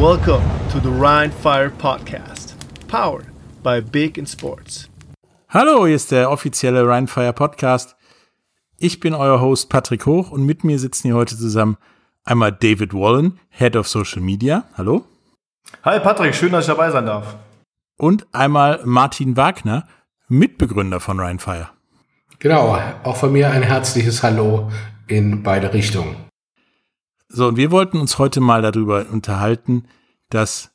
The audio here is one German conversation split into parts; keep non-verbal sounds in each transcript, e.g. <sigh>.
Welcome to the Rhine Fire Podcast, powered by Big in Sports. Hallo, hier ist der offizielle Rhine Fire Podcast. Ich bin euer Host Patrick Hoch und mit mir sitzen hier heute zusammen einmal David Wallen, Head of Social Media. Hallo. Hi Patrick, schön, dass ich dabei sein darf. Und einmal Martin Wagner, Mitbegründer von Rhine Fire. Genau, auch von mir ein herzliches Hallo in beide Richtungen. So, und wir wollten uns heute mal darüber unterhalten, dass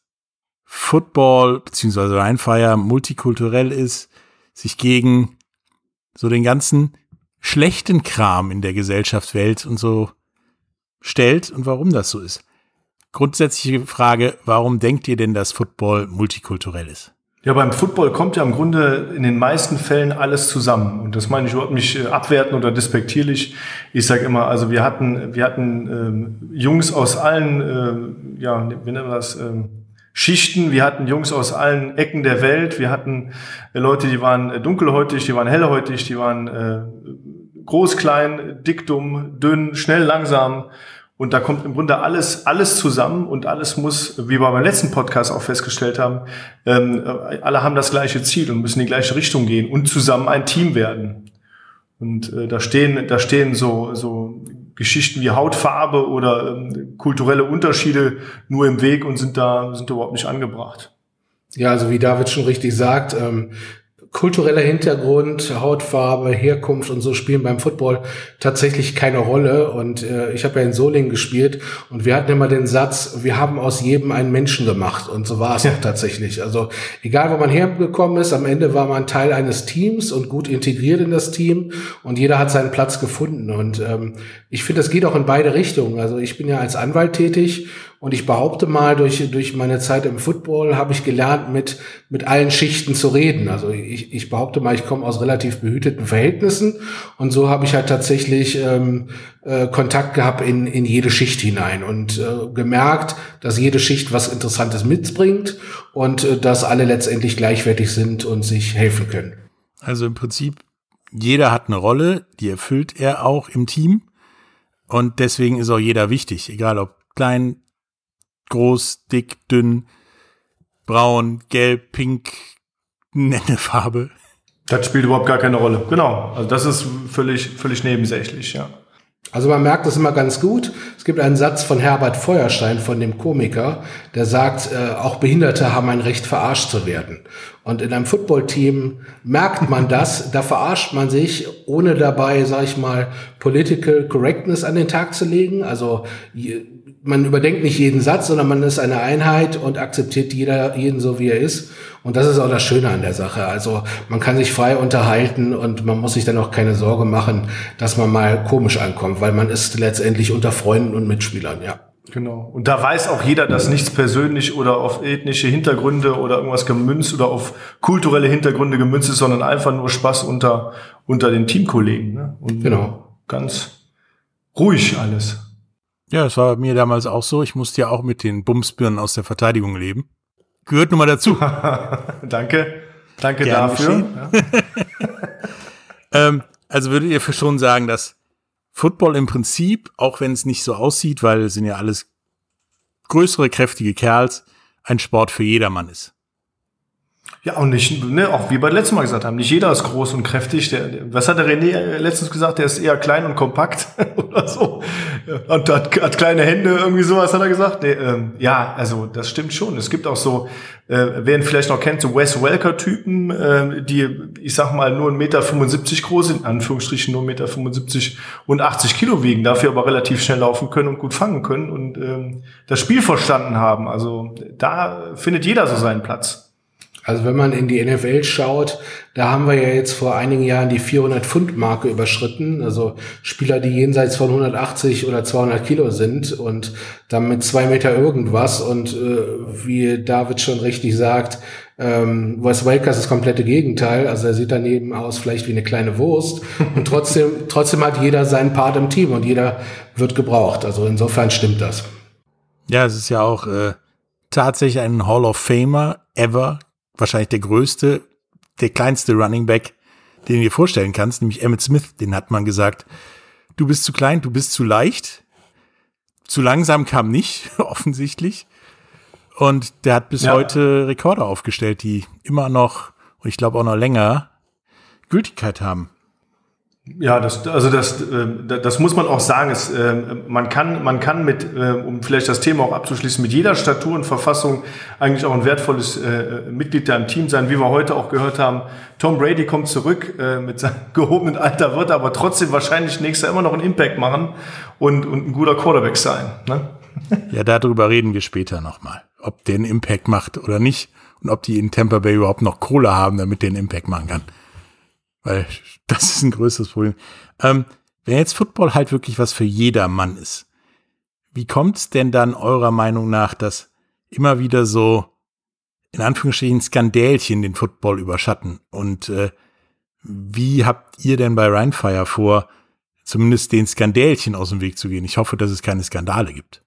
Football bzw. Rheinfire multikulturell ist, sich gegen so den ganzen schlechten Kram in der Gesellschaftswelt und so stellt und warum das so ist. Grundsätzliche Frage, warum denkt ihr denn, dass Football multikulturell ist? Ja, beim Football kommt ja im Grunde in den meisten Fällen alles zusammen. Und das meine ich überhaupt nicht äh, abwerten oder despektierlich. Ich sage immer, also wir hatten, wir hatten ähm, Jungs aus allen, äh, ja, wie nennen wir das, ähm, Schichten. Wir hatten Jungs aus allen Ecken der Welt. Wir hatten äh, Leute, die waren äh, dunkelhäutig, die waren hellhäutig, die waren äh, groß, klein, dick, dumm, dünn, schnell, langsam. Und da kommt im Grunde alles, alles zusammen und alles muss, wie wir beim letzten Podcast auch festgestellt haben, ähm, alle haben das gleiche Ziel und müssen in die gleiche Richtung gehen und zusammen ein Team werden. Und äh, da stehen, da stehen so, so Geschichten wie Hautfarbe oder ähm, kulturelle Unterschiede nur im Weg und sind da, sind überhaupt nicht angebracht. Ja, also wie David schon richtig sagt, ähm, kultureller Hintergrund, Hautfarbe, Herkunft und so spielen beim Football tatsächlich keine Rolle. Und äh, ich habe ja in Solingen gespielt und wir hatten immer den Satz, wir haben aus jedem einen Menschen gemacht. Und so war es ja. auch tatsächlich. Also egal, wo man hergekommen ist, am Ende war man Teil eines Teams und gut integriert in das Team und jeder hat seinen Platz gefunden. Und ähm, ich finde, das geht auch in beide Richtungen. Also ich bin ja als Anwalt tätig und ich behaupte mal, durch, durch meine Zeit im Football habe ich gelernt, mit, mit allen Schichten zu reden. Also ich, ich behaupte mal, ich komme aus relativ behüteten Verhältnissen und so habe ich halt tatsächlich ähm, äh, Kontakt gehabt in, in jede Schicht hinein und äh, gemerkt, dass jede Schicht was Interessantes mitbringt und äh, dass alle letztendlich gleichwertig sind und sich helfen können. Also im Prinzip, jeder hat eine Rolle, die erfüllt er auch im Team. Und deswegen ist auch jeder wichtig, egal ob klein, groß, dick, dünn, braun, gelb, pink, nenne Farbe. Das spielt überhaupt gar keine Rolle. Genau. Also das ist völlig, völlig nebensächlich, ja. Also man merkt das immer ganz gut. Es gibt einen Satz von Herbert Feuerstein, von dem Komiker, der sagt, äh, auch Behinderte haben ein Recht, verarscht zu werden. Und in einem Footballteam merkt man das, da verarscht man sich, ohne dabei, sag ich mal, Political Correctness an den Tag zu legen. Also man überdenkt nicht jeden Satz, sondern man ist eine Einheit und akzeptiert jeder, jeden so, wie er ist. Und das ist auch das Schöne an der Sache. Also man kann sich frei unterhalten und man muss sich dann auch keine Sorge machen, dass man mal komisch ankommt, weil man ist letztendlich unter Freunden und Mitspielern, ja. Genau. Und da weiß auch jeder, dass nichts persönlich oder auf ethnische Hintergründe oder irgendwas gemünzt oder auf kulturelle Hintergründe gemünzt ist, sondern einfach nur Spaß unter, unter den Teamkollegen. Ne? Und genau. Ganz ruhig alles. Ja, das war mir damals auch so. Ich musste ja auch mit den Bumsbirnen aus der Verteidigung leben. Gehört nun mal dazu. <laughs> Danke. Danke Gern dafür. <laughs> Ähm, also würdet ihr schon sagen, dass Football im Prinzip, auch wenn es nicht so aussieht, weil es sind ja alles größere, kräftige Kerls, ein Sport für jedermann ist. Ja, und nicht, ne, auch wie wir letztes Mal gesagt haben, nicht jeder ist groß und kräftig. Der, was hat der René letztens gesagt? Der ist eher klein und kompakt <laughs> oder so. Und hat, hat kleine Hände, irgendwie sowas hat er gesagt. Nee, ähm, ja, also das stimmt schon. Es gibt auch so, äh, wer ihn vielleicht noch kennt, so Wes Welker-Typen, äh, die, ich sag mal, nur 1,75 Meter groß sind, in Anführungsstrichen nur 1,75 Meter und 80 Kilo wiegen, dafür aber relativ schnell laufen können und gut fangen können und ähm, das Spiel verstanden haben. Also da findet jeder so seinen Platz. Also wenn man in die NFL schaut, da haben wir ja jetzt vor einigen Jahren die 400 Pfund Marke überschritten. Also Spieler, die jenseits von 180 oder 200 Kilo sind und dann mit zwei Meter irgendwas und äh, wie David schon richtig sagt, ähm, Wes Welker ist das komplette Gegenteil. Also er sieht daneben aus vielleicht wie eine kleine Wurst und trotzdem, <laughs> trotzdem hat jeder seinen Part im Team und jeder wird gebraucht. Also insofern stimmt das. Ja, es ist ja auch äh, tatsächlich ein Hall of Famer ever wahrscheinlich der größte, der kleinste Running Back, den du dir vorstellen kannst, nämlich Emmett Smith. Den hat man gesagt, du bist zu klein, du bist zu leicht. Zu langsam kam nicht, <laughs> offensichtlich. Und der hat bis ja. heute Rekorde aufgestellt, die immer noch, und ich glaube auch noch länger, Gültigkeit haben. Ja, das, also das, äh, das muss man auch sagen. Es, äh, man kann, man kann mit, äh, um vielleicht das Thema auch abzuschließen, mit jeder Statur und Verfassung eigentlich auch ein wertvolles äh, Mitglied da im Team sein, wie wir heute auch gehört haben. Tom Brady kommt zurück äh, mit seinem <laughs> gehobenen Alter, wird aber trotzdem wahrscheinlich nächstes Jahr immer noch einen Impact machen und, und ein guter Quarterback sein. Ne? <laughs> Ja, darüber reden wir später nochmal, ob der einen Impact macht oder nicht und ob die in Tampa Bay überhaupt noch Kohle haben, damit der einen Impact machen kann. Weil <laughs> das ist ein größeres Problem. Ähm, wenn jetzt Football halt wirklich was für jeder Mann ist, wie kommt es denn dann eurer Meinung nach, dass immer wieder so in Anführungsstrichen Skandälchen den Football überschatten? Und äh, wie habt ihr denn bei Rheinfire vor, zumindest den Skandälchen aus dem Weg zu gehen? Ich hoffe, dass es keine Skandale gibt.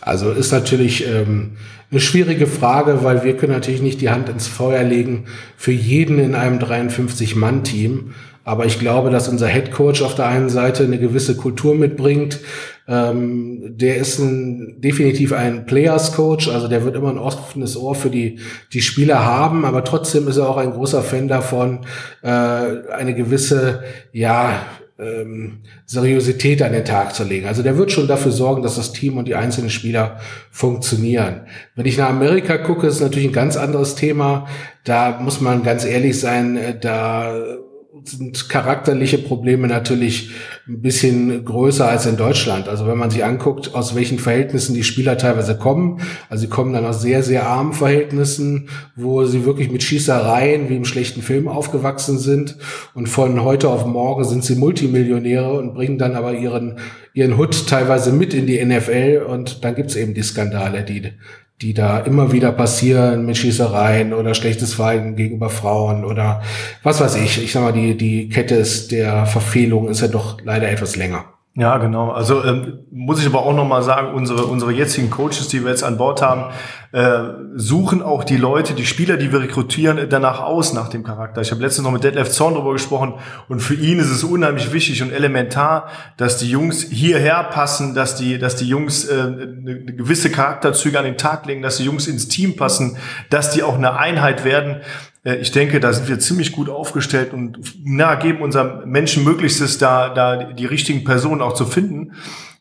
Also ist natürlich ähm, eine schwierige Frage, weil wir können natürlich nicht die Hand ins Feuer legen für jeden in einem 53-Mann-Team. Aber ich glaube, dass unser Head Coach auf der einen Seite eine gewisse Kultur mitbringt. Ähm, der ist ein, definitiv ein Players Coach, also der wird immer ein offenes Ohr für die, die Spieler haben, aber trotzdem ist er auch ein großer Fan davon, äh, eine gewisse, ja, ähm, Seriosität an den Tag zu legen. Also der wird schon dafür sorgen, dass das Team und die einzelnen Spieler funktionieren. Wenn ich nach Amerika gucke, ist natürlich ein ganz anderes Thema. Da muss man ganz ehrlich sein, äh, da sind charakterliche Probleme natürlich ein bisschen größer als in Deutschland. Also wenn man sich anguckt, aus welchen Verhältnissen die Spieler teilweise kommen, also sie kommen dann aus sehr, sehr armen Verhältnissen, wo sie wirklich mit Schießereien wie im schlechten Film aufgewachsen sind und von heute auf morgen sind sie Multimillionäre und bringen dann aber ihren, ihren Hut teilweise mit in die NFL und dann gibt's eben die Skandale, die die da immer wieder passieren mit Schießereien oder schlechtes Verhalten gegenüber Frauen oder was weiß ich. Ich sag mal, die, die Kette ist der Verfehlung ist ja doch leider etwas länger. Ja, genau. Also ähm, muss ich aber auch noch mal sagen, unsere unsere jetzigen Coaches, die wir jetzt an Bord haben, äh, suchen auch die Leute, die Spieler, die wir rekrutieren, danach aus nach dem Charakter. Ich habe letztens noch mit Detlef Zorn darüber gesprochen und für ihn ist es unheimlich wichtig und elementar, dass die Jungs hierher passen, dass die dass die Jungs äh, eine gewisse Charakterzüge an den Tag legen, dass die Jungs ins Team passen, dass die auch eine Einheit werden. Äh, ich denke, da sind wir ziemlich gut aufgestellt und na, geben unserem Menschen Möglichstes, da, da die richtigen Personen auch zu finden.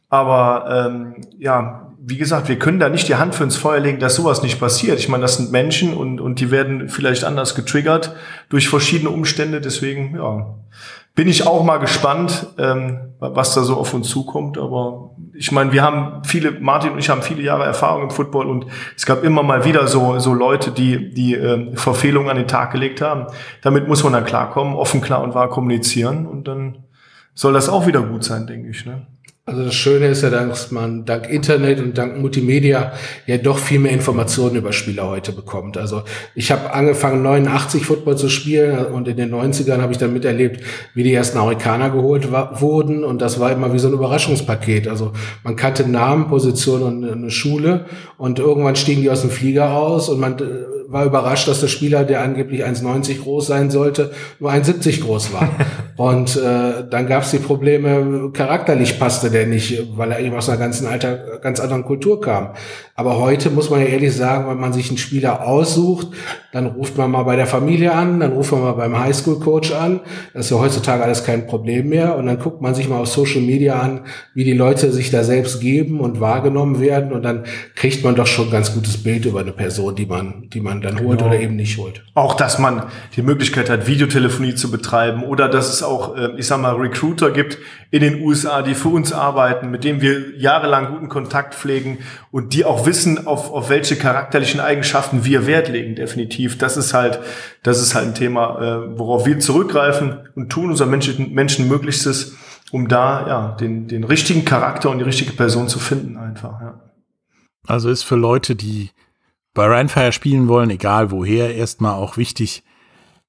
Aber ähm, ja, wie gesagt, wir können da nicht die Hand für ins Feuer legen, dass sowas nicht passiert. Ich meine, das sind Menschen und, und die werden vielleicht anders getriggert durch verschiedene Umstände. Deswegen, ja, bin ich auch mal gespannt, ähm, was da so auf uns zukommt. Aber ich meine, wir haben viele, Martin und ich haben viele Jahre Erfahrung im Football und es gab immer mal wieder so, so Leute, die die ähm, Verfehlungen an den Tag gelegt haben. Damit muss man dann klarkommen, offen, klar und wahr kommunizieren und dann soll das auch wieder gut sein, denke ich. Ne? Also das Schöne ist ja, dass man dank Internet und dank Multimedia ja doch viel mehr Informationen über Spieler heute bekommt. Also ich habe angefangen 89 Football zu spielen und in den 90ern habe ich dann miterlebt, wie die ersten Amerikaner geholt wurden und das war immer wie so ein Überraschungspaket. Also man kannte Namen, Position und eine Schule und irgendwann stiegen die aus dem Flieger aus und man äh, war überrascht, dass der Spieler, der angeblich 1,90 groß sein sollte, nur 1,70 groß war. <laughs> und äh, dann gab es die Probleme, charakterlich passte der nicht, weil er eben aus einer ganzen alter, ganz anderen Kultur kam. Aber heute muss man ja ehrlich sagen, wenn man sich einen Spieler aussucht, dann ruft man mal bei der Familie an, dann ruft man mal beim Highschool-Coach an. Das ist ja heutzutage alles kein Problem mehr. Und dann guckt man sich mal auf Social Media an, wie die Leute sich da selbst geben und wahrgenommen werden. Und dann kriegt man doch schon ein ganz gutes Bild über eine Person, die man, die man dann holt genau. oder eben nicht holt. Auch, dass man die Möglichkeit hat, Videotelefonie zu betreiben oder dass es auch, äh, ich sag mal, Recruiter gibt in den USA, die für uns arbeiten, mit denen wir jahrelang guten Kontakt pflegen und die auch wissen, auf, auf welche charakterlichen Eigenschaften wir Wert legen, definitiv. Das ist halt, das ist halt ein Thema, äh, worauf wir zurückgreifen und tun unser Menschen, Menschen Möglichstes, um da ja den, den richtigen Charakter und die richtige Person zu finden, einfach. Ja. Also ist für Leute, die bei Rheinfire spielen wollen, egal woher, erstmal auch wichtig,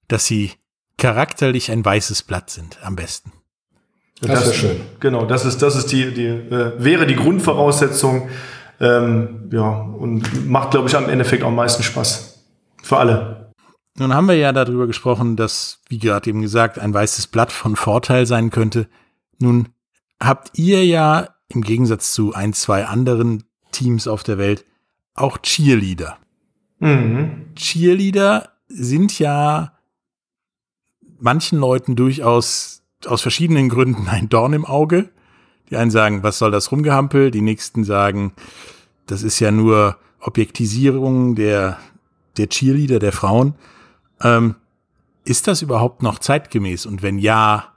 dass sie charakterlich ein weißes Blatt sind, am besten. Das, das ist schön. Genau, das ist, das ist die, die äh, wäre die Grundvoraussetzung. Ähm, ja, und macht, glaube ich, am Endeffekt am meisten Spaß. Für alle. Nun haben wir ja darüber gesprochen, dass, wie gerade eben gesagt, ein weißes Blatt von Vorteil sein könnte. Nun habt ihr ja im Gegensatz zu ein, zwei anderen Teams auf der Welt auch Cheerleader. Mhm. Cheerleader sind ja manchen Leuten durchaus aus verschiedenen Gründen ein Dorn im Auge. Die einen sagen, was soll das rumgehampel? Die nächsten sagen, das ist ja nur Objektisierung der, der Cheerleader, der Frauen. Ähm, ist das überhaupt noch zeitgemäß? Und wenn ja,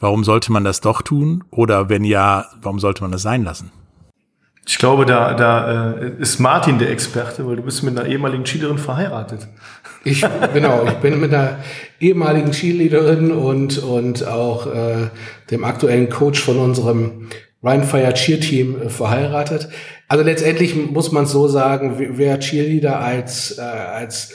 warum sollte man das doch tun? Oder wenn ja, warum sollte man das sein lassen? Ich glaube, da, da äh, ist Martin der Experte, weil du bist mit einer ehemaligen Cheerleaderin verheiratet. Ich, genau, ich bin mit einer ehemaligen Cheerleaderin und, und auch äh, dem aktuellen Coach von unserem Rheinfire Cheer Team äh, verheiratet. Also letztendlich muss man so sagen, wer Cheerleader als, äh, als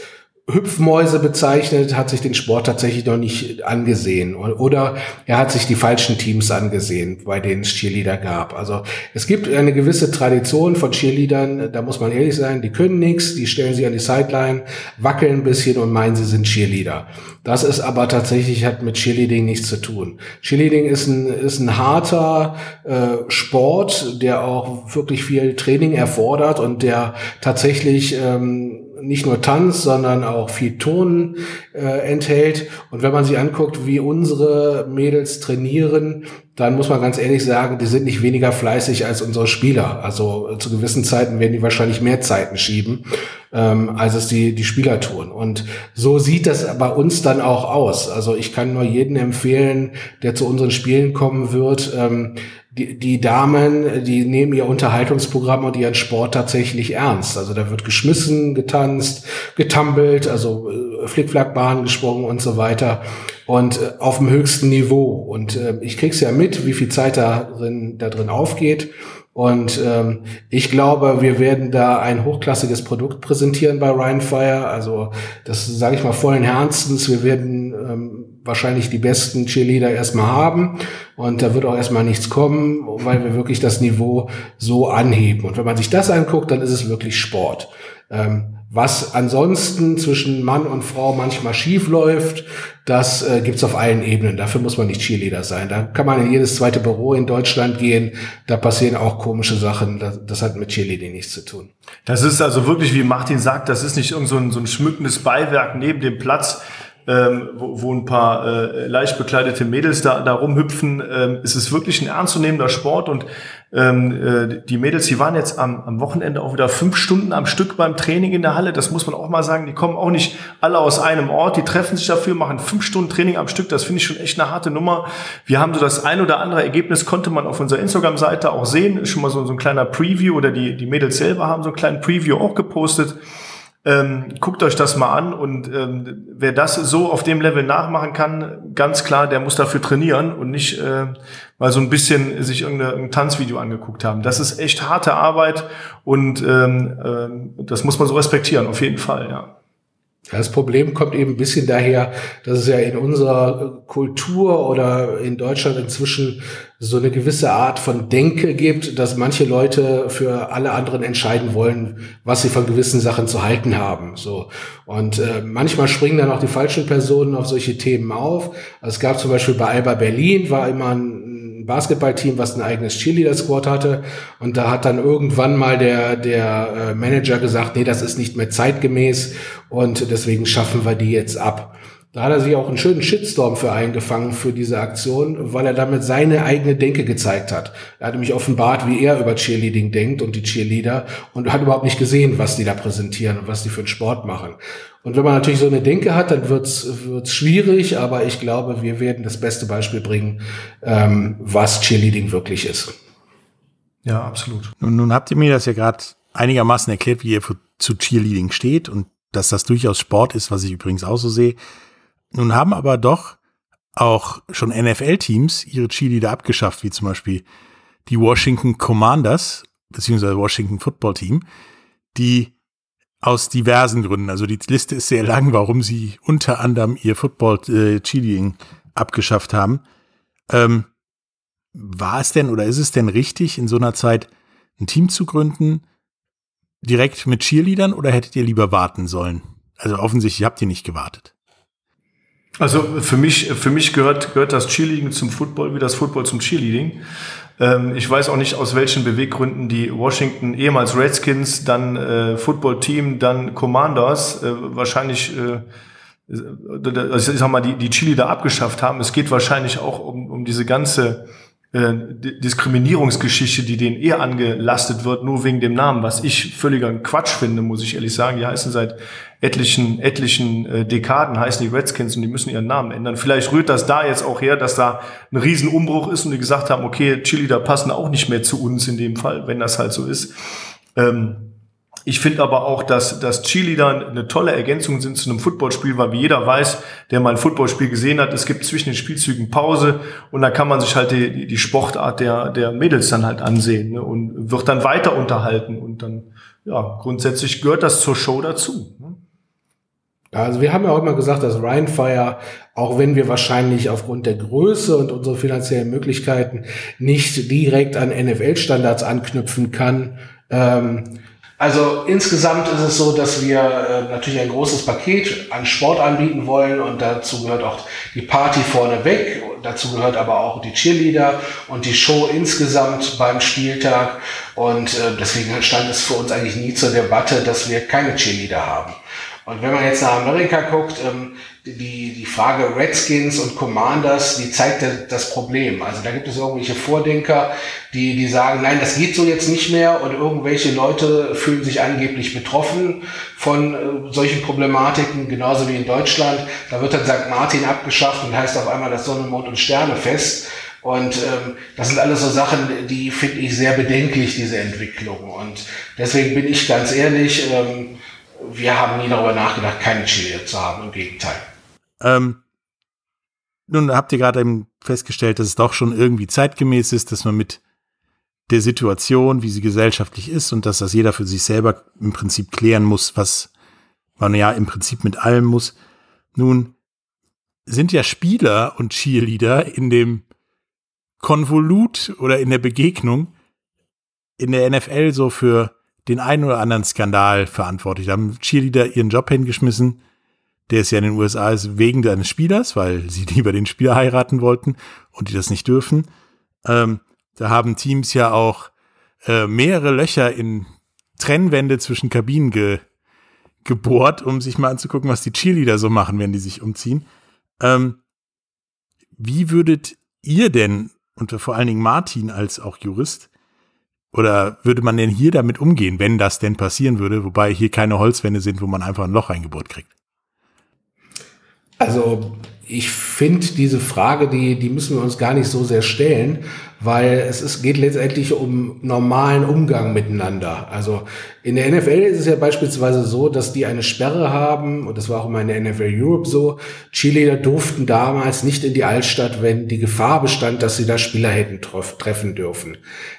Hüpfmäuse bezeichnet, hat sich den Sport tatsächlich noch nicht angesehen. Oder er hat sich die falschen Teams angesehen, bei denen es Cheerleader gab. Also es gibt eine gewisse Tradition von Cheerleadern, da muss man ehrlich sein, die können nichts, die stellen sich an die Sideline, wackeln ein bisschen und meinen, sie sind Cheerleader. Das ist aber tatsächlich, hat mit Cheerleading nichts zu tun. Cheerleading ist ein, ist ein harter äh, Sport, der auch wirklich viel Training erfordert und der tatsächlich ähm, nicht nur Tanz, sondern auch viel Ton äh, enthält. Und wenn man sich anguckt, wie unsere Mädels trainieren, dann muss man ganz ehrlich sagen, die sind nicht weniger fleißig als unsere Spieler. Also zu gewissen Zeiten werden die wahrscheinlich mehr Zeiten schieben, ähm, als es die, die Spieler tun. Und so sieht das bei uns dann auch aus. Also ich kann nur jeden empfehlen, der zu unseren Spielen kommen wird, ähm, die, die Damen, die nehmen ihr Unterhaltungsprogramm und ihren Sport tatsächlich ernst. Also da wird geschmissen, getanzt, getumbelt, also äh, Flickflackbahn gesprungen und so weiter. Und äh, auf dem höchsten Niveau. Und äh, ich krieg's ja mit, wie viel Zeit da drin, da drin aufgeht. Und ähm, ich glaube, wir werden da ein hochklassiges Produkt präsentieren bei Rheinfire. Also das sage ich mal vollen Herzens. Wir werden ähm, wahrscheinlich die besten Cheerleader erstmal haben. Und da wird auch erstmal nichts kommen, weil wir wirklich das Niveau so anheben. Und wenn man sich das anguckt, dann ist es wirklich Sport. Ähm, was ansonsten zwischen Mann und Frau manchmal schief läuft, das äh, gibt's auf allen Ebenen. Dafür muss man nicht Cheerleader sein. Da kann man in jedes zweite Büro in Deutschland gehen. Da passieren auch komische Sachen. Das, das hat mit Cheerleading nichts zu tun. Das ist also wirklich, wie Martin sagt, das ist nicht irgend so ein, so ein schmückendes Beiwerk neben dem Platz, ähm, wo, wo ein paar äh, leicht bekleidete Mädels da, da rumhüpfen. Ähm, es ist wirklich ein ernstzunehmender Sport und ähm, äh, die Mädels, die waren jetzt am, am Wochenende auch wieder fünf Stunden am Stück beim Training in der Halle. Das muss man auch mal sagen. Die kommen auch nicht alle aus einem Ort. Die treffen sich dafür, machen fünf Stunden Training am Stück. Das finde ich schon echt eine harte Nummer. Wir haben so das ein oder andere Ergebnis, konnte man auf unserer Instagram-Seite auch sehen. Schon mal so, so ein kleiner Preview oder die, die Mädels selber haben so einen kleinen Preview auch gepostet. Ähm, guckt euch das mal an und ähm, wer das so auf dem Level nachmachen kann, ganz klar, der muss dafür trainieren und nicht äh, mal so ein bisschen sich irgendein Tanzvideo angeguckt haben. Das ist echt harte Arbeit und ähm, äh, das muss man so respektieren, auf jeden Fall, ja. Das Problem kommt eben ein bisschen daher, dass es ja in unserer Kultur oder in Deutschland inzwischen so eine gewisse Art von Denke gibt, dass manche Leute für alle anderen entscheiden wollen, was sie von gewissen Sachen zu halten haben. So und äh, manchmal springen dann auch die falschen Personen auf solche Themen auf. Es gab zum Beispiel bei Alba Berlin war immer ein Basketballteam, was ein eigenes Cheerleader-Squad hatte. Und da hat dann irgendwann mal der, der äh, Manager gesagt, nee, das ist nicht mehr zeitgemäß und deswegen schaffen wir die jetzt ab. Da hat er sich auch einen schönen Shitstorm für eingefangen für diese Aktion, weil er damit seine eigene Denke gezeigt hat. Er hat nämlich offenbart, wie er über Cheerleading denkt und die Cheerleader und hat überhaupt nicht gesehen, was die da präsentieren und was die für einen Sport machen. Und wenn man natürlich so eine Denke hat, dann wird's wird's schwierig, aber ich glaube, wir werden das beste Beispiel bringen, ähm, was Cheerleading wirklich ist. Ja, absolut. Nun, nun habt ihr mir das ja gerade einigermaßen erklärt, wie ihr für, zu Cheerleading steht und dass das durchaus Sport ist, was ich übrigens auch so sehe. Nun haben aber doch auch schon NFL-Teams ihre Cheerleader abgeschafft, wie zum Beispiel die Washington Commanders, beziehungsweise Washington Football Team, die aus diversen Gründen, also die Liste ist sehr lang, warum sie unter anderem ihr Football äh, Cheerleading abgeschafft haben. Ähm, war es denn oder ist es denn richtig, in so einer Zeit ein Team zu gründen, direkt mit Cheerleadern oder hättet ihr lieber warten sollen? Also offensichtlich habt ihr nicht gewartet. Also für mich, für mich gehört, gehört das Cheerleading zum Football wie das Football zum Cheerleading. Ähm, ich weiß auch nicht, aus welchen Beweggründen die Washington ehemals Redskins, dann äh, Football Team, dann Commanders äh, wahrscheinlich äh, also ich sag mal, die, die Chili da abgeschafft haben. Es geht wahrscheinlich auch um, um diese ganze äh, Diskriminierungsgeschichte, die denen eher angelastet wird, nur wegen dem Namen, was ich völliger Quatsch finde, muss ich ehrlich sagen. Die heißen seit etlichen, etlichen äh, Dekaden heißen die Redskins und die müssen ihren Namen ändern. Vielleicht rührt das da jetzt auch her, dass da ein Riesenumbruch ist und die gesagt haben, okay, Chili da passen auch nicht mehr zu uns in dem Fall, wenn das halt so ist. Ähm, ich finde aber auch, dass, dass Cheerleader eine tolle Ergänzung sind zu einem Footballspiel, weil wie jeder weiß, der mal ein Footballspiel gesehen hat, es gibt zwischen den Spielzügen Pause und da kann man sich halt die, die Sportart der, der Mädels dann halt ansehen ne, und wird dann weiter unterhalten und dann, ja, grundsätzlich gehört das zur Show dazu. Ne? Also wir haben ja auch immer gesagt, dass Rheinfire, auch wenn wir wahrscheinlich aufgrund der Größe und unserer finanziellen Möglichkeiten nicht direkt an NFL-Standards anknüpfen kann, ähm, also insgesamt ist es so, dass wir äh, natürlich ein großes Paket an Sport anbieten wollen und dazu gehört auch die Party vorneweg, dazu gehört aber auch die Cheerleader und die Show insgesamt beim Spieltag und äh, deswegen stand es für uns eigentlich nie zur Debatte, dass wir keine Cheerleader haben. Und wenn man jetzt nach Amerika guckt, ähm, die, die Frage Redskins und Commanders, die zeigt das Problem. Also da gibt es irgendwelche Vordenker, die, die sagen, nein, das geht so jetzt nicht mehr und irgendwelche Leute fühlen sich angeblich betroffen von äh, solchen Problematiken, genauso wie in Deutschland. Da wird dann St. Martin abgeschafft und heißt auf einmal das Sonne, Mond und Sterne fest. Und ähm, das sind alles so Sachen, die finde ich sehr bedenklich, diese Entwicklung. Und deswegen bin ich ganz ehrlich, ähm, wir haben nie darüber nachgedacht, keine Chili zu haben, im Gegenteil. Ähm, nun habt ihr gerade eben festgestellt, dass es doch schon irgendwie zeitgemäß ist, dass man mit der Situation, wie sie gesellschaftlich ist und dass das jeder für sich selber im Prinzip klären muss, was man ja im Prinzip mit allem muss. Nun sind ja Spieler und Cheerleader in dem Konvolut oder in der Begegnung in der NFL so für den einen oder anderen Skandal verantwortlich. Da haben Cheerleader ihren Job hingeschmissen, der ist ja in den USA ist, wegen eines Spielers, weil sie <laughs> lieber den Spieler heiraten wollten und die das nicht dürfen. Ähm, da haben Teams ja auch äh, mehrere Löcher in Trennwände zwischen Kabinen ge gebohrt, um sich mal anzugucken, was die Cheerleader so machen, wenn die sich umziehen. Ähm, wie würdet ihr denn, und vor allen Dingen Martin als auch Jurist, oder würde man denn hier damit umgehen, wenn das denn passieren würde, wobei hier keine Holzwände sind, wo man einfach ein Loch reingebohrt kriegt? Also ich finde diese Frage, die, die müssen wir uns gar nicht so sehr stellen, weil es ist, geht letztendlich um normalen Umgang miteinander. Also in der NFL ist es ja beispielsweise so, dass die eine Sperre haben, und das war auch immer in der NFL Europe so, Cheerleader durften damals nicht in die Altstadt, wenn die Gefahr bestand, dass sie da Spieler hätten treffen dürfen.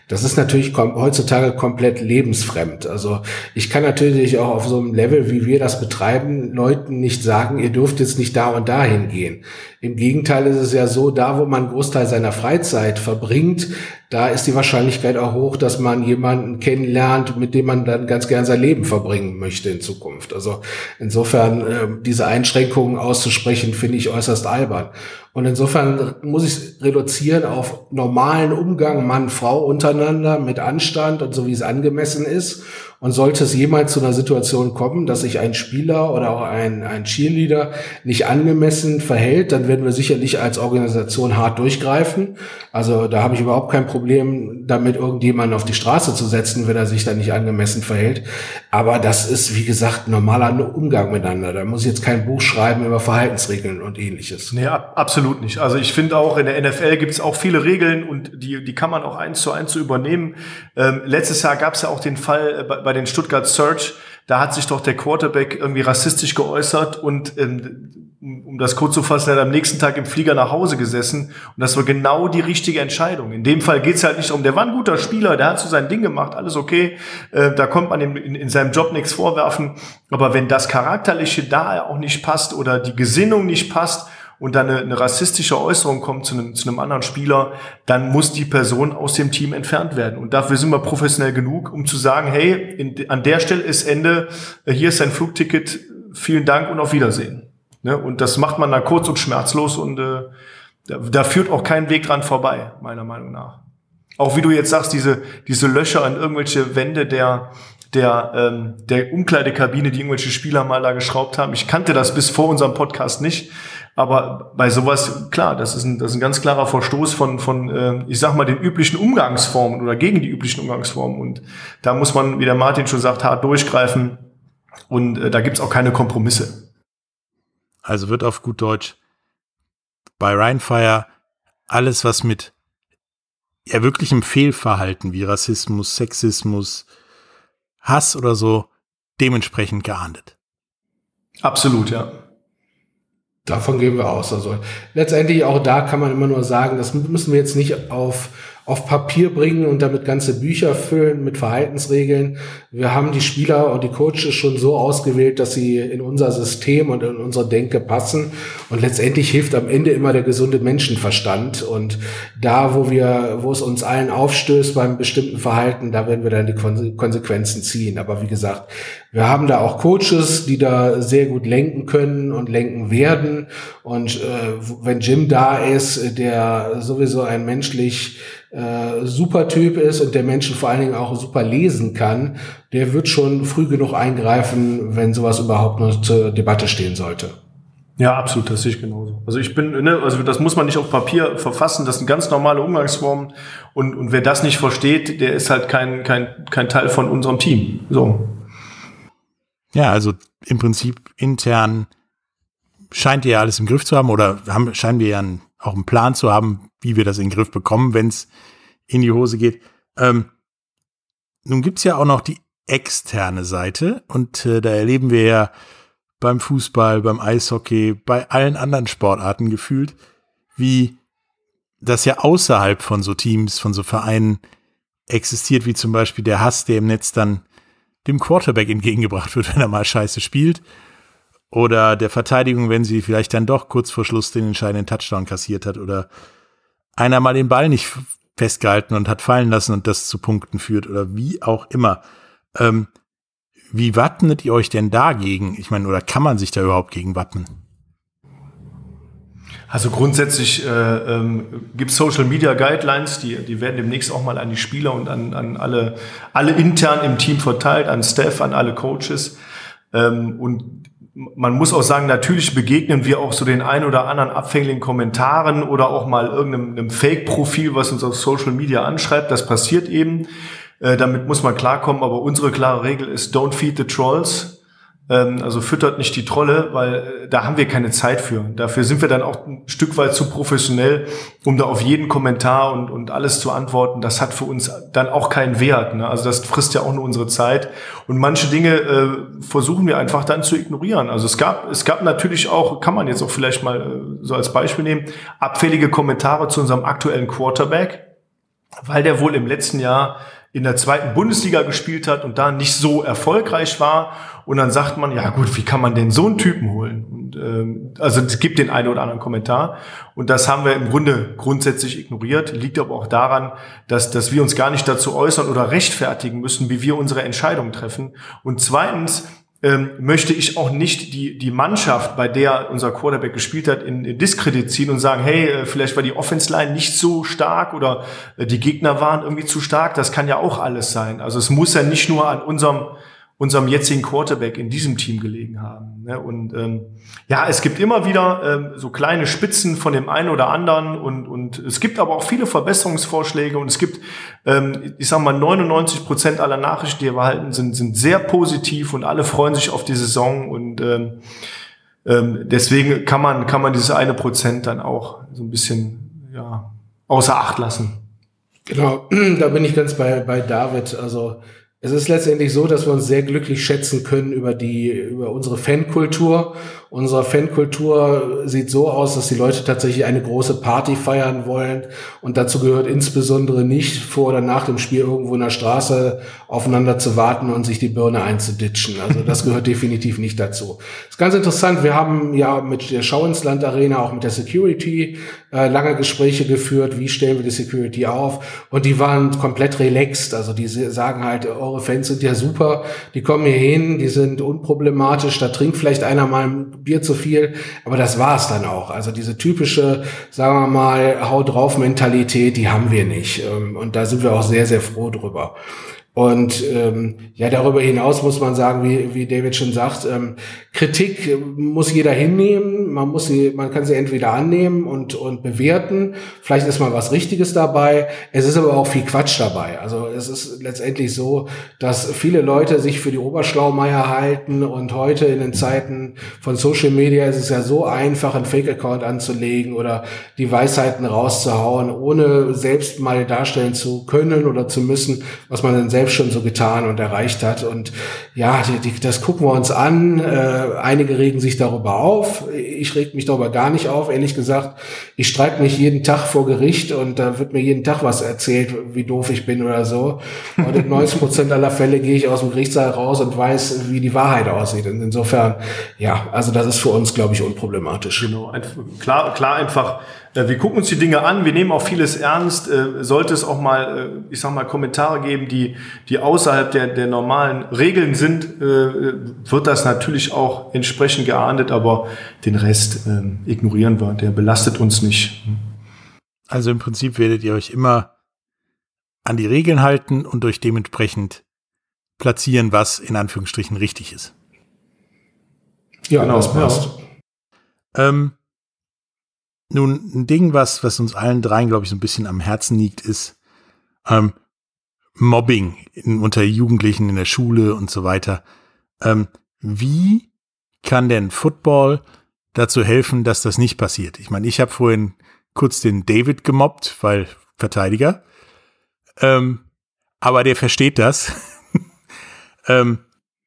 Das ist natürlich kom heutzutage komplett lebensfremd. Also ich kann natürlich auch auf so einem Level, wie wir das betreiben, Leuten nicht sagen, ihr dürft jetzt nicht da und dahin gehen. Im Gegenteil ist es ja so, da wo man einen Großteil seiner Freizeit verbringt, da ist die Wahrscheinlichkeit auch hoch, dass man jemanden kennenlernt, mit dem man dann ganz gern sein Leben verbringen möchte in Zukunft. Also insofern äh, diese Einschränkungen auszusprechen, finde ich äußerst albern. Und insofern muss ich reduzieren auf normalen Umgang Mann-Frau untereinander mit Anstand und so wie es angemessen ist. Und sollte es jemals zu einer Situation kommen, dass sich ein Spieler oder auch ein, ein Cheerleader nicht angemessen verhält, dann werden wir sicherlich als Organisation hart durchgreifen. Also da habe ich überhaupt kein Problem damit, irgendjemanden auf die Straße zu setzen, wenn er sich da nicht angemessen verhält. Aber das ist, wie gesagt, normaler Umgang miteinander. Da muss ich jetzt kein Buch schreiben über Verhaltensregeln und ähnliches. Nee, absolut nicht. Also ich finde auch, in der NFL gibt es auch viele Regeln und die, die kann man auch eins zu eins zu übernehmen. Ähm, letztes Jahr gab es ja auch den Fall bei, bei den Stuttgart Search, da hat sich doch der Quarterback irgendwie rassistisch geäußert und ähm, um das kurz zu fassen, er hat am nächsten Tag im Flieger nach Hause gesessen und das war genau die richtige Entscheidung. In dem Fall geht's halt nicht um, der war ein guter Spieler, der hat so sein Ding gemacht, alles okay, äh, da kommt man in, in, in seinem Job nichts vorwerfen, aber wenn das Charakterliche da auch nicht passt oder die Gesinnung nicht passt und dann eine, eine rassistische Äußerung kommt zu einem, zu einem anderen Spieler, dann muss die Person aus dem Team entfernt werden. Und dafür sind wir professionell genug, um zu sagen, hey, in, an der Stelle ist Ende, äh, hier ist sein Flugticket, vielen Dank und auf Wiedersehen. Ne? Und das macht man dann kurz und schmerzlos und äh, da, da führt auch kein Weg dran vorbei, meiner Meinung nach. Auch wie du jetzt sagst, diese, diese Löcher an irgendwelche Wände der, der, ähm, der Umkleidekabine, die irgendwelche Spieler mal da geschraubt haben. Ich kannte das bis vor unserem Podcast nicht. Aber bei sowas, klar, das ist ein, das ist ein ganz klarer Verstoß von, von äh, ich sag mal, den üblichen Umgangsformen oder gegen die üblichen Umgangsformen. Und da muss man, wie der Martin schon sagt, hart durchgreifen. Und äh, da gibt's auch keine Kompromisse. Also wird auf gut Deutsch bei Rheinfire alles, was mit ja wirklichem Fehlverhalten wie Rassismus, Sexismus, Hass oder so dementsprechend geahndet. Absolut, ja. Davon gehen wir aus. Also letztendlich auch da kann man immer nur sagen, das müssen wir jetzt nicht auf auf Papier bringen und damit ganze Bücher füllen mit Verhaltensregeln. Wir haben die Spieler und die Coaches schon so ausgewählt, dass sie in unser System und in unsere Denke passen. Und letztendlich hilft am Ende immer der gesunde Menschenverstand. Und da, wo wir, wo es uns allen aufstößt beim bestimmten Verhalten, da werden wir dann die Konsequenzen ziehen. Aber wie gesagt, wir haben da auch Coaches, die da sehr gut lenken können und lenken werden. Und äh, wenn Jim da ist, der sowieso ein menschlich äh, super Typ ist und der Menschen vor allen Dingen auch super lesen kann, der wird schon früh genug eingreifen, wenn sowas überhaupt noch zur Debatte stehen sollte. Ja, absolut, das sehe ich genauso. Also ich bin, ne, also das muss man nicht auf Papier verfassen, das sind ganz normale Umgangsformen und, und wer das nicht versteht, der ist halt kein, kein, kein Teil von unserem Team. So. Ja, also im Prinzip intern scheint ihr ja alles im Griff zu haben oder haben, scheinen wir ja einen, auch einen Plan zu haben, wie wir das in den Griff bekommen, wenn es in die Hose geht. Ähm, nun gibt's ja auch noch die externe Seite und äh, da erleben wir ja beim Fußball, beim Eishockey, bei allen anderen Sportarten gefühlt, wie das ja außerhalb von so Teams, von so Vereinen existiert, wie zum Beispiel der Hass, der im Netz dann dem Quarterback entgegengebracht wird, <laughs> wenn er mal scheiße spielt. Oder der Verteidigung, wenn sie vielleicht dann doch kurz vor Schluss den entscheidenden Touchdown kassiert hat oder einer mal den Ball nicht festgehalten und hat fallen lassen und das zu Punkten führt oder wie auch immer. Ähm, wie wappnet ihr euch denn dagegen? Ich meine, oder kann man sich da überhaupt gegen wappnen? Also grundsätzlich äh, ähm, gibt Social Media Guidelines, die, die werden demnächst auch mal an die Spieler und an, an alle, alle intern im Team verteilt, an Staff, an alle Coaches. Ähm, und man muss auch sagen, natürlich begegnen wir auch so den ein oder anderen abfälligen Kommentaren oder auch mal irgendeinem Fake-Profil, was uns auf Social Media anschreibt. Das passiert eben. Äh, damit muss man klarkommen, aber unsere klare Regel ist, don't feed the trolls. Ähm, also füttert nicht die Trolle, weil äh, da haben wir keine Zeit für. Dafür sind wir dann auch ein Stück weit zu professionell, um da auf jeden Kommentar und, und alles zu antworten. Das hat für uns dann auch keinen Wert. Ne? Also das frisst ja auch nur unsere Zeit. Und manche Dinge äh, versuchen wir einfach dann zu ignorieren. Also es gab, es gab natürlich auch, kann man jetzt auch vielleicht mal äh, so als Beispiel nehmen, abfällige Kommentare zu unserem aktuellen Quarterback, weil der wohl im letzten Jahr in der zweiten Bundesliga gespielt hat und da nicht so erfolgreich war. Und dann sagt man, ja gut, wie kann man denn so einen Typen holen? Und, ähm, also es gibt den einen oder anderen Kommentar. Und das haben wir im Grunde grundsätzlich ignoriert. Liegt aber auch daran, dass, dass wir uns gar nicht dazu äußern oder rechtfertigen müssen, wie wir unsere Entscheidungen treffen. Und zweitens ähm, möchte ich auch nicht die, die Mannschaft, bei der unser Quarterback gespielt hat, in, in Diskredit ziehen und sagen, hey, äh, vielleicht war die Offense Line nicht so stark oder äh, die Gegner waren irgendwie zu stark. Das kann ja auch alles sein. Also es muss ja nicht nur an unserem unserem jetzigen Quarterback in diesem Team gelegen haben. Ne? Und ähm, ja, es gibt immer wieder ähm, so kleine Spitzen von dem einen oder anderen und, und es gibt aber auch viele Verbesserungsvorschläge und es gibt, ähm, ich sag mal, 99 Prozent aller Nachrichten, die wir erhalten, sind, sind sehr positiv und alle freuen sich auf die Saison und ähm, ähm, deswegen kann man, kann man dieses eine Prozent dann auch so ein bisschen ja, außer Acht lassen. Genau, <clears throat> da bin ich ganz bei, bei David. Also es ist letztendlich so, dass wir uns sehr glücklich schätzen können über die, über unsere Fankultur. Unsere Fankultur sieht so aus, dass die Leute tatsächlich eine große Party feiern wollen. Und dazu gehört insbesondere nicht vor oder nach dem Spiel irgendwo in der Straße aufeinander zu warten und sich die Birne einzuditschen. Also das gehört <laughs> definitiv nicht dazu. Das ist ganz interessant. Wir haben ja mit der Schau ins Land Arena, auch mit der Security, äh, lange Gespräche geführt, wie stellen wir die Security auf und die waren komplett relaxed, also die sagen halt, eure Fans sind ja super, die kommen hier hin, die sind unproblematisch, da trinkt vielleicht einer mal Bier zu viel, aber das war's dann auch. Also diese typische, sagen wir mal, Hau drauf Mentalität, die haben wir nicht ähm, und da sind wir auch sehr, sehr froh drüber. Und ähm, ja, darüber hinaus muss man sagen, wie, wie David schon sagt, ähm, Kritik muss jeder hinnehmen. Man muss sie, man kann sie entweder annehmen und, und bewerten. Vielleicht ist mal was Richtiges dabei. Es ist aber auch viel Quatsch dabei. Also es ist letztendlich so, dass viele Leute sich für die Oberschlaumeier halten und heute in den Zeiten von Social Media ist es ja so einfach, einen Fake-Account anzulegen oder die Weisheiten rauszuhauen, ohne selbst mal darstellen zu können oder zu müssen, was man dann selbst selbst schon so getan und erreicht hat. Und ja, die, die, das gucken wir uns an. Äh, einige regen sich darüber auf. Ich reg mich darüber gar nicht auf, ehrlich gesagt. Ich streite mich jeden Tag vor Gericht und da wird mir jeden Tag was erzählt, wie doof ich bin oder so. Und in 90 Prozent aller Fälle gehe ich aus dem Gerichtssaal raus und weiß, wie die Wahrheit aussieht. Und insofern, ja, also das ist für uns, glaube ich, unproblematisch. Genau, klar, klar einfach wir gucken uns die Dinge an, wir nehmen auch vieles ernst. Äh, sollte es auch mal, äh, ich sag mal, Kommentare geben, die, die außerhalb der, der normalen Regeln sind, wird das natürlich auch entsprechend geahndet, aber den Rest ähm, ignorieren wir. Der belastet uns nicht. Also im Prinzip werdet ihr euch immer an die Regeln halten und euch dementsprechend platzieren, was in Anführungsstrichen richtig ist. Ja, genau, das passt. Ja. Ähm, nun, ein Ding, was, was uns allen dreien, glaube ich, so ein bisschen am Herzen liegt, ist ähm, Mobbing in, unter Jugendlichen in der Schule und so weiter. Ähm, wie kann denn Football dazu helfen, dass das nicht passiert? Ich meine, ich habe vorhin kurz den David gemobbt, weil Verteidiger. Ähm, aber der versteht das. <laughs> ähm,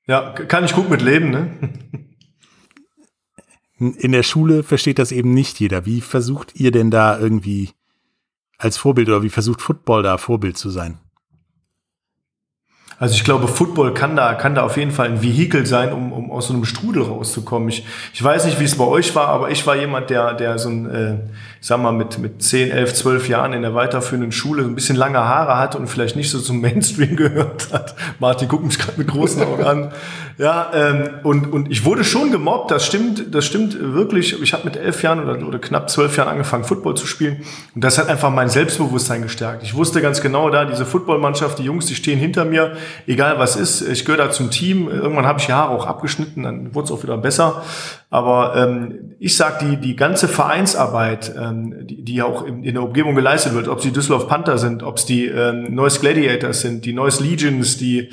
ja, kann ich gut mit leben, ne? <laughs> in der Schule versteht das eben nicht jeder. Wie versucht ihr denn da irgendwie als Vorbild oder wie versucht Football da Vorbild zu sein? Also ich glaube, Football kann da, kann da auf jeden Fall ein Vehikel sein, um, um aus so einem Strudel rauszukommen. Ich, ich weiß nicht, wie es bei euch war, aber ich war jemand, der, der so ein, äh, ich sag mal, mit, mit 10, 11, 12 Jahren in der weiterführenden Schule ein bisschen lange Haare hatte und vielleicht nicht so zum Mainstream <laughs> gehört hat. Martin guckt mich gerade mit großen Augen an. Ja, ähm, und, und ich wurde schon gemobbt, das stimmt, das stimmt wirklich. Ich habe mit elf Jahren oder, oder knapp zwölf Jahren angefangen, Football zu spielen. Und das hat einfach mein Selbstbewusstsein gestärkt. Ich wusste ganz genau da, diese Footballmannschaft, die Jungs, die stehen hinter mir egal was ist, ich gehöre da zum Team. Irgendwann habe ich die Haare auch abgeschnitten, dann wurde es auch wieder besser. Aber ähm, ich sag die die ganze Vereinsarbeit, ähm, die, die auch in, in der Umgebung geleistet wird, ob sie Düsseldorf Panther sind, ob es die ähm, Neues Gladiators sind, die Neues Legions, die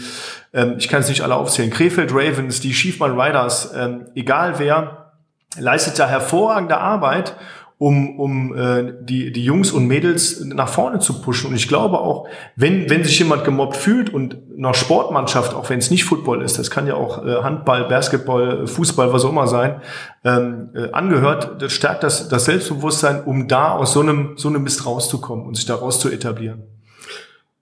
ähm, ich kann es nicht alle aufzählen, Krefeld Ravens, die Schiefmann Riders, ähm, egal wer, leistet da hervorragende Arbeit um, um äh, die, die Jungs und Mädels nach vorne zu pushen. Und ich glaube auch, wenn, wenn sich jemand gemobbt fühlt und nach Sportmannschaft, auch wenn es nicht Football ist, das kann ja auch äh, Handball, Basketball, Fußball, was auch immer sein, ähm, äh, angehört, das stärkt das, das Selbstbewusstsein, um da aus so einem, so einem Mist rauszukommen und sich daraus zu etablieren.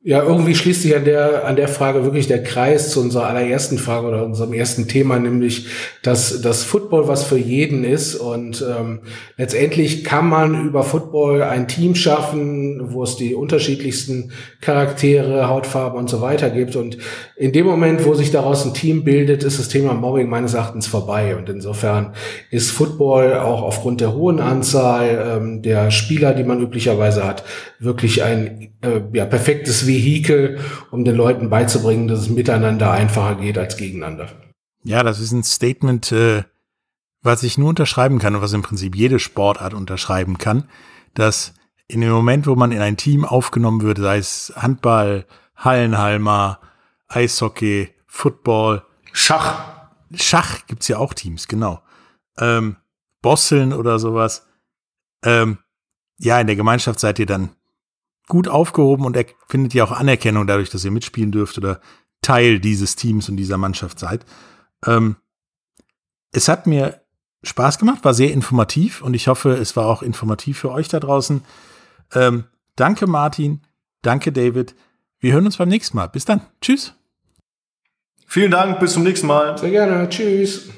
Ja, irgendwie schließt sich an der, an der Frage wirklich der Kreis zu unserer allerersten Frage oder unserem ersten Thema, nämlich, dass das Football was für jeden ist. Und ähm, letztendlich kann man über Football ein Team schaffen, wo es die unterschiedlichsten Charaktere, Hautfarben und so weiter gibt. Und in dem Moment, wo sich daraus ein Team bildet, ist das Thema Mobbing meines Erachtens vorbei. Und insofern ist Football auch aufgrund der hohen Anzahl ähm, der Spieler, die man üblicherweise hat, wirklich ein äh, ja, perfektes Vehikel, um den Leuten beizubringen, dass es miteinander einfacher geht als gegeneinander. Ja, das ist ein Statement, äh, was ich nur unterschreiben kann und was im Prinzip jede Sportart unterschreiben kann, dass in dem Moment, wo man in ein Team aufgenommen wird, sei es Handball, Hallenhalmer, Eishockey, Football, Schach. Schach gibt's ja auch Teams, genau. Ähm, Bosseln oder sowas. Ähm, ja, in der Gemeinschaft seid ihr dann gut aufgehoben und er findet ja auch Anerkennung dadurch, dass ihr mitspielen dürft oder Teil dieses Teams und dieser Mannschaft seid. Ähm, es hat mir Spaß gemacht, war sehr informativ und ich hoffe, es war auch informativ für euch da draußen. Ähm, danke Martin, danke David. Wir hören uns beim nächsten Mal. Bis dann. Tschüss. Vielen Dank, bis zum nächsten Mal. Sehr gerne. Tschüss.